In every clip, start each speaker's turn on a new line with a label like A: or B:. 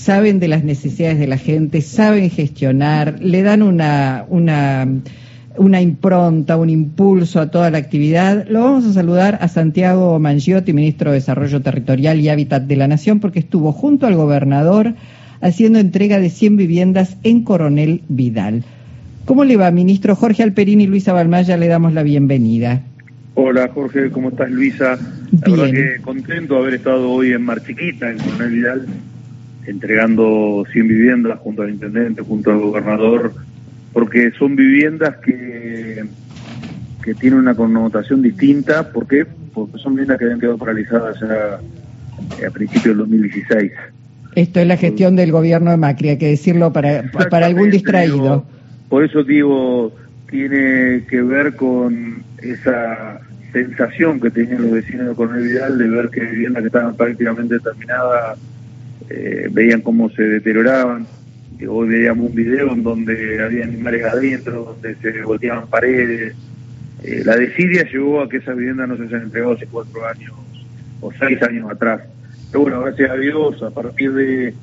A: saben de las necesidades de la gente, saben gestionar, le dan una, una, una impronta, un impulso a toda la actividad. Lo vamos a saludar a Santiago Mangiotti, ministro de Desarrollo Territorial y Hábitat de la Nación, porque estuvo junto al gobernador haciendo entrega de 100 viviendas en Coronel Vidal. ¿Cómo le va, ministro? Jorge Alperini y Luisa Balmaya le damos la bienvenida.
B: Hola Jorge, ¿cómo estás Luisa? La verdad que contento de haber estado hoy en Marchiquita, en Coronel Vidal, entregando 100 viviendas junto al intendente, junto al gobernador, porque son viviendas que, que tienen una connotación distinta. ¿Por qué? Porque son viviendas que habían quedado paralizadas ya eh, a principios del 2016.
A: Esto es la gestión del gobierno de Macri, hay que decirlo para, para algún distraído.
B: por eso digo, tiene que ver con esa sensación que tenían los vecinos de Coronel Vidal de ver que viviendas que estaban prácticamente terminadas eh, veían cómo se deterioraban. Hoy veíamos un video en donde había animales adentro, donde se volteaban paredes. Eh, la desidia llevó a que esas viviendas no se hayan entregado hace cuatro años o seis años atrás. Pero bueno, gracias a Dios, a partir de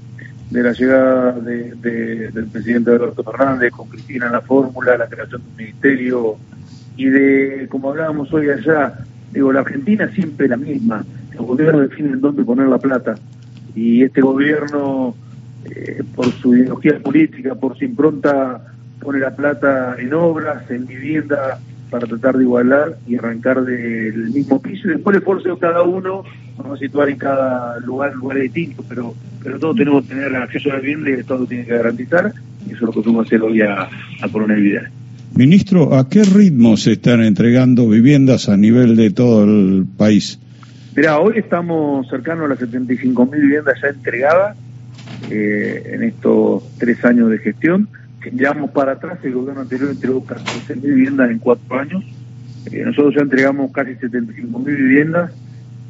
B: de la llegada del presidente Alberto Fernández con Cristina en la fórmula, la creación de un ministerio y de, como hablábamos hoy allá, digo, la Argentina siempre la misma, los gobiernos definen dónde poner la plata y este gobierno, eh, por su ideología política, por su impronta, pone la plata en obras, en vivienda, para tratar de igualar y arrancar del mismo piso y después el esfuerzo de cada uno vamos a situar en cada lugar lugares distintos pero pero todos tenemos que tener acceso a la vivienda y el Estado tiene que garantizar y eso es lo que tuvimos que hacer hoy a, a Coronel Vidal.
C: Ministro, ¿a qué ritmo se están entregando viviendas a nivel de todo el país?
B: Mira, hoy estamos cercanos a las 75.000 viviendas ya entregadas eh, en estos tres años de gestión si miramos para atrás, el gobierno anterior entregó casi 14.000 viviendas en cuatro años. Eh, nosotros ya entregamos casi 75.000 viviendas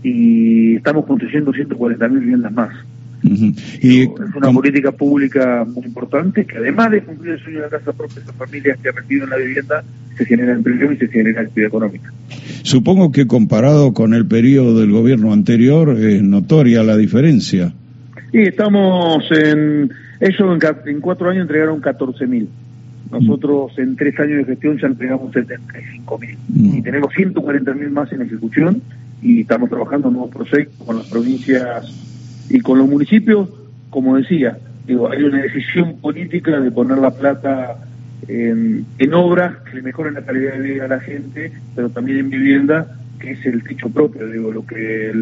B: y estamos construyendo 140.000 viviendas más. y es una política pública muy importante que además de cumplir el sueño de la casa propia, esas familias que reciben la vivienda se genera empleo y se genera actividad económica.
C: Supongo que comparado con el periodo del gobierno anterior es notoria la diferencia.
B: Sí, estamos en ellos en, cuatro años entregaron 14.000. Nosotros en tres años de gestión ya entregamos 75.000. Mm. Y tenemos 140.000 más en ejecución y estamos trabajando en nuevos proyectos con las provincias y con los municipios. Como decía, digo, hay una decisión política de poner la plata en, obras que le mejoren la calidad de vida a la gente, pero también en vivienda, que es el techo propio, digo, lo que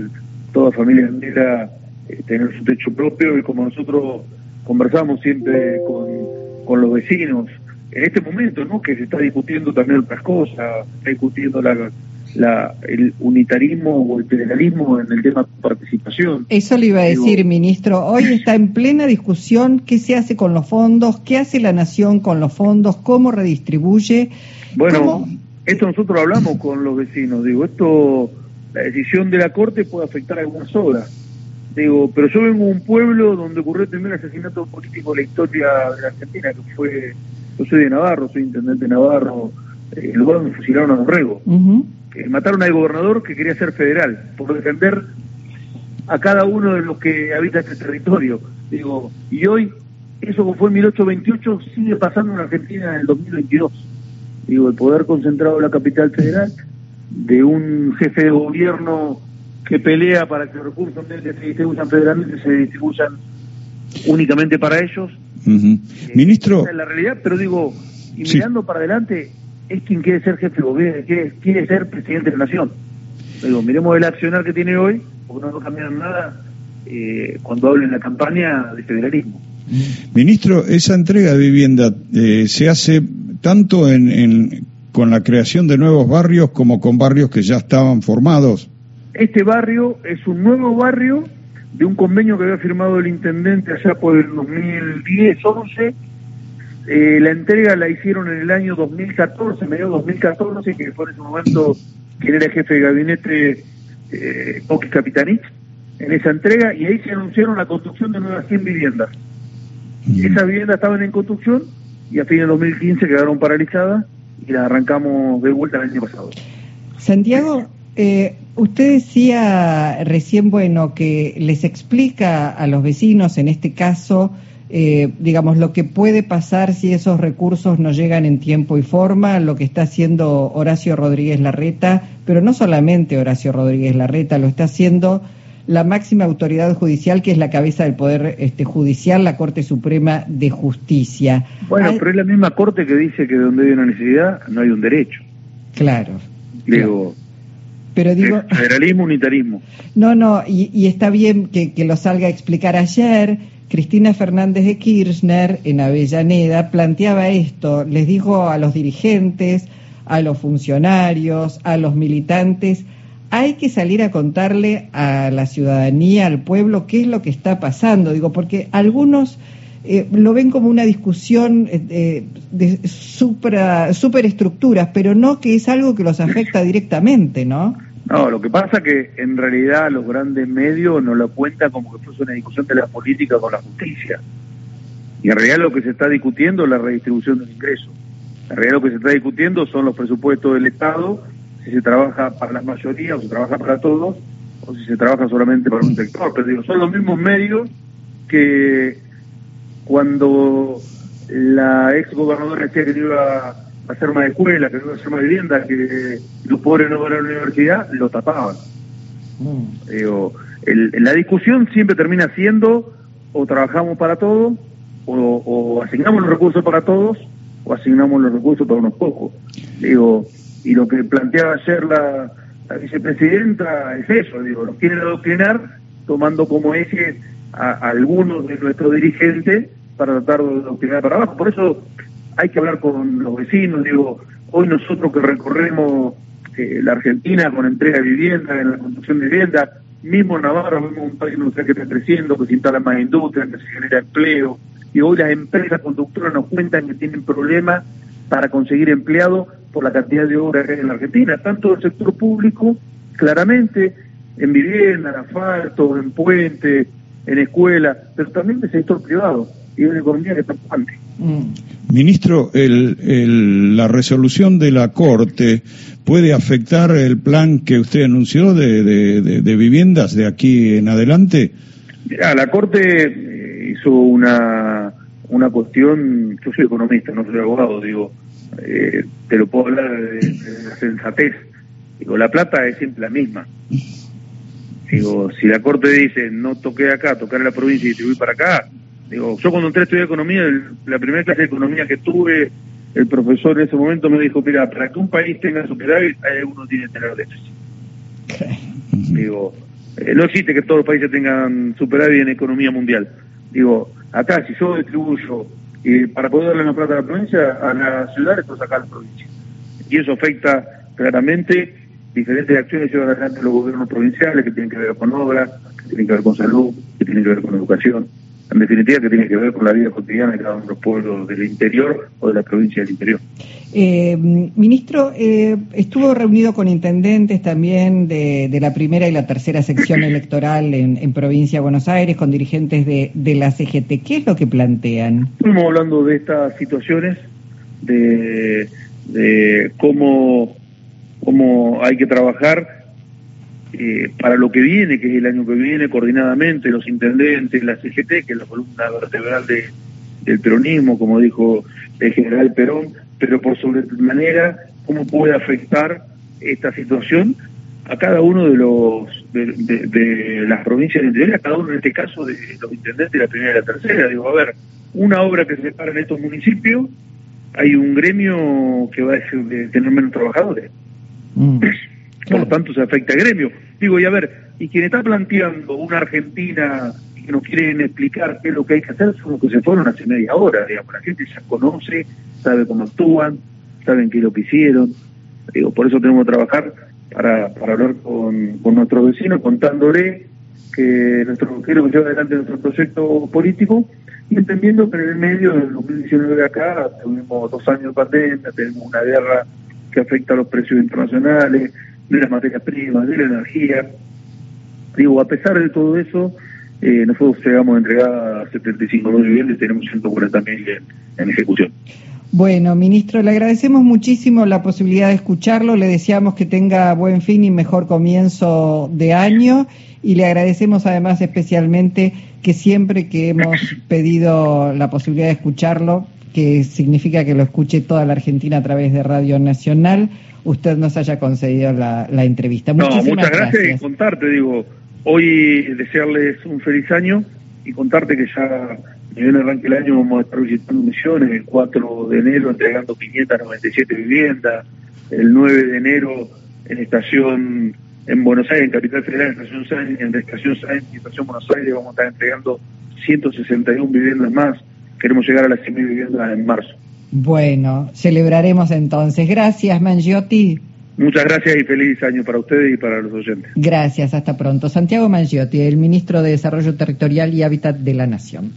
B: toda familia entera eh, tener su techo propio y como nosotros conversamos siempre con, los vecinos. En este momento, ¿no? Que se está discutiendo también otras cosas, está discutiendo la, la, el unitarismo o el federalismo en el tema de participación.
A: Eso le iba a decir, ministro. Hoy está en plena discusión qué se hace con los fondos, qué hace la nación con los fondos, cómo redistribuye.
B: Bueno, esto nosotros hablamos con los vecinos. Digo, esto, la decisión de la Corte puede afectar algunas obras Digo, pero yo vengo de un pueblo donde ocurrió el primer asesinato político de la historia de la Argentina, que fue, yo soy de Navarro, soy intendente de Navarro, eh, el lugar donde fusilaron a Dorrego. mataron al gobernador que quería ser federal, por defender a cada uno de los que habita este territorio. Digo, y hoy, eso que fue en 1828, sigue pasando en Argentina en el 2022. Digo, el poder concentrado en la capital federal, de un jefe de gobierno que pelea para que los recursos que se distribuyan federalmente se distribuyan únicamente para ellos.
C: Eh, Ministro.
B: es la realidad, pero digo, y mirando para adelante, es quien quiere ser jefe de gobierno, quiere, quiere ser presidente de la nación. Digo, miremos el accionar que tiene hoy, porque no va a cambiar nada eh, cuando hable en la campaña de federalismo.
C: Ministro, esa entrega de vivienda eh, se hace tanto en, en, con la creación de nuevos barrios como con barrios que ya estaban formados.
B: Este barrio es un nuevo barrio de un convenio que había firmado el intendente allá por el 2010-11. Eh, la entrega la hicieron en el año 2014, medio 2014, que fue en ese momento quien era el jefe de gabinete, eh, Capitanich, en esa entrega, y ahí se anunciaron la construcción de nuevas 100 viviendas. Esas viviendas estaban en construcción y a fines de 2015 quedaron paralizadas y las arrancamos de vuelta el año pasado.
A: Santiago, Eh, usted decía recién, bueno, que les explica a los vecinos, en este caso, eh, digamos, lo que puede pasar si esos recursos no llegan en tiempo y forma, lo que está haciendo Horacio Rodríguez Larreta, pero no solamente Horacio Rodríguez Larreta, lo está haciendo la máxima autoridad judicial, que es la cabeza del Poder este, Judicial, la Corte Suprema de Justicia.
B: Bueno, pero es la misma Corte que dice que donde hay una necesidad no hay un derecho.
A: Claro.
B: Digo,
A: pero digo...
B: Federalismo, unitarismo.
A: No, no, y, y está bien que, que, lo salga a explicar ayer. Cristina Fernández de Kirchner en Avellaneda planteaba esto, les dijo a los dirigentes, a los funcionarios, a los militantes, hay que salir a contarle a la ciudadanía, al pueblo, qué es lo que está pasando. Digo, porque algunos eh, lo ven como una discusión eh, de superestructuras, pero no que es algo que los afecta directamente, ¿no?
B: No, lo que pasa que en realidad los grandes medios no lo cuentan como que fuese una discusión de la política con la justicia. Y en realidad lo que se está discutiendo es la redistribución del ingreso. En realidad lo que se está discutiendo son los presupuestos del Estado si se trabaja para la mayoría o se trabaja para todos, o si se trabaja solamente para un sector. Pero digo, son los mismos medios que cuando la ex gobernadora decía que iba hacer más escuela, que no a hacer más vivienda, que los pobres no van a la universidad, lo tapaban. Mm. Digo, la discusión siempre termina siendo o trabajamos para todos, o, o asignamos los recursos para todos, o asignamos los recursos para unos pocos. Digo, y lo que planteaba ayer la, vicepresidenta es eso, digo, nos quieren adoctrinar tomando como eje a, algunos de nuestros dirigentes para tratar de adoctrinar para abajo. Por eso hay que hablar con los vecinos, digo, hoy nosotros que recorremos eh, la Argentina con entrega de vivienda, en la construcción de vivienda, mismo en Navarra vemos un país que está creciendo, que se instala más industria, que se genera empleo, y hoy las empresas conductoras nos cuentan que tienen problemas para conseguir empleados por la cantidad de obras que hay en la Argentina, tanto del sector público, claramente, en vivienda, en asfalto, en puente, en escuela, pero también del sector privado y de una economía que está
C: mm. Ministro, el, la resolución de la Corte puede afectar el plan que usted anunció de, de, viviendas de aquí en adelante.
B: la Corte eh, hizo una, una cuestión, yo soy economista, no soy abogado, digo, eh, te lo puedo hablar de, la sensatez. Digo, la plata es siempre la misma. Digo, si la Corte dice no toqué acá, tocar en la provincia y te voy para acá, digo, yo cuando entré a estudiar economía, la primera clase de economía que tuve, el profesor en ese momento me dijo, mira, para que un país tenga superávit, uno tiene que tener déficit. Digo, eh, no existe que todos los países tengan superávit en economía mundial. Digo, acá si yo distribuyo y para poder darle una plata a la provincia, a la ciudad, esto sacar a la provincia. Y eso afecta claramente diferentes acciones que llevan adelante los gobiernos provinciales que tienen que ver con obras, que tienen que ver con salud, que tienen que ver con educación. En definitiva, que tiene que ver con la vida cotidiana de cada uno de los pueblos del interior o de la provincia del interior.
A: Eh, ministro, eh, estuvo reunido con intendentes también de, de, la primera y la tercera sección electoral en, en, provincia de Buenos Aires, con dirigentes de, de, la CGT. ¿Qué es lo que plantean?
B: Estamos hablando de estas situaciones, de, de cómo, cómo hay que trabajar eh, para lo que viene, que es el año que viene, coordinadamente, los intendentes, la CGT, que es la columna vertebral de, del peronismo, como dijo el general Perón, pero por sobremanera, cómo puede afectar esta situación a cada uno de los de, las provincias del interior, a cada uno en este caso de los intendentes de la primera y la tercera. Digo, a ver, una obra que se para en estos municipios, hay un gremio que va a tener menos trabajadores. Mm. Por lo tanto, se afecta al gremio. Digo, y a ver, y quien está planteando una Argentina que nos quieren explicar qué es lo que hay que hacer son los que se fueron hace media hora, digamos. La gente ya conoce, sabe cómo actúan, saben qué es lo que hicieron. Digo, por eso tenemos que trabajar para, para hablar con, con nuestros vecinos, contándole que nuestro que lleva adelante nuestro proyecto político y entendiendo que en el medio del 2019 de acá tuvimos dos años de pandemia, tenemos una guerra que afecta a los precios internacionales, de las materias primas, de la energía. Digo, a pesar de todo eso, eh, nosotros llegamos a entregar 75 mil viviendas y tenemos 140 mil en, ejecución.
A: Bueno, ministro, le agradecemos muchísimo la posibilidad de escucharlo, le deseamos que tenga buen fin y mejor comienzo de año y le agradecemos además especialmente que siempre que hemos pedido la posibilidad de escucharlo, que significa que lo escuche toda la Argentina a través de Radio Nacional, usted nos haya concedido la, entrevista.
B: Muchísimas no, muchas gracias, y contarte, digo, hoy desearles un feliz año y contarte que ya en el arranque del año vamos a estar visitando misiones, el 4 de enero entregando 597 viviendas, el 9 de enero en estación en Buenos Aires, en Capital Federal, en Estación Sáenz, en Estación Sáenz y Estación Buenos Aires vamos a estar entregando 161 viviendas más. Queremos llegar a las 100.000 viviendas en marzo.
A: Bueno, celebraremos entonces. Gracias, Mangiotti.
B: Muchas gracias y feliz año para ustedes y para los oyentes.
A: Gracias, hasta pronto. Santiago Mangiotti, el ministro de Desarrollo Territorial y Hábitat de la Nación.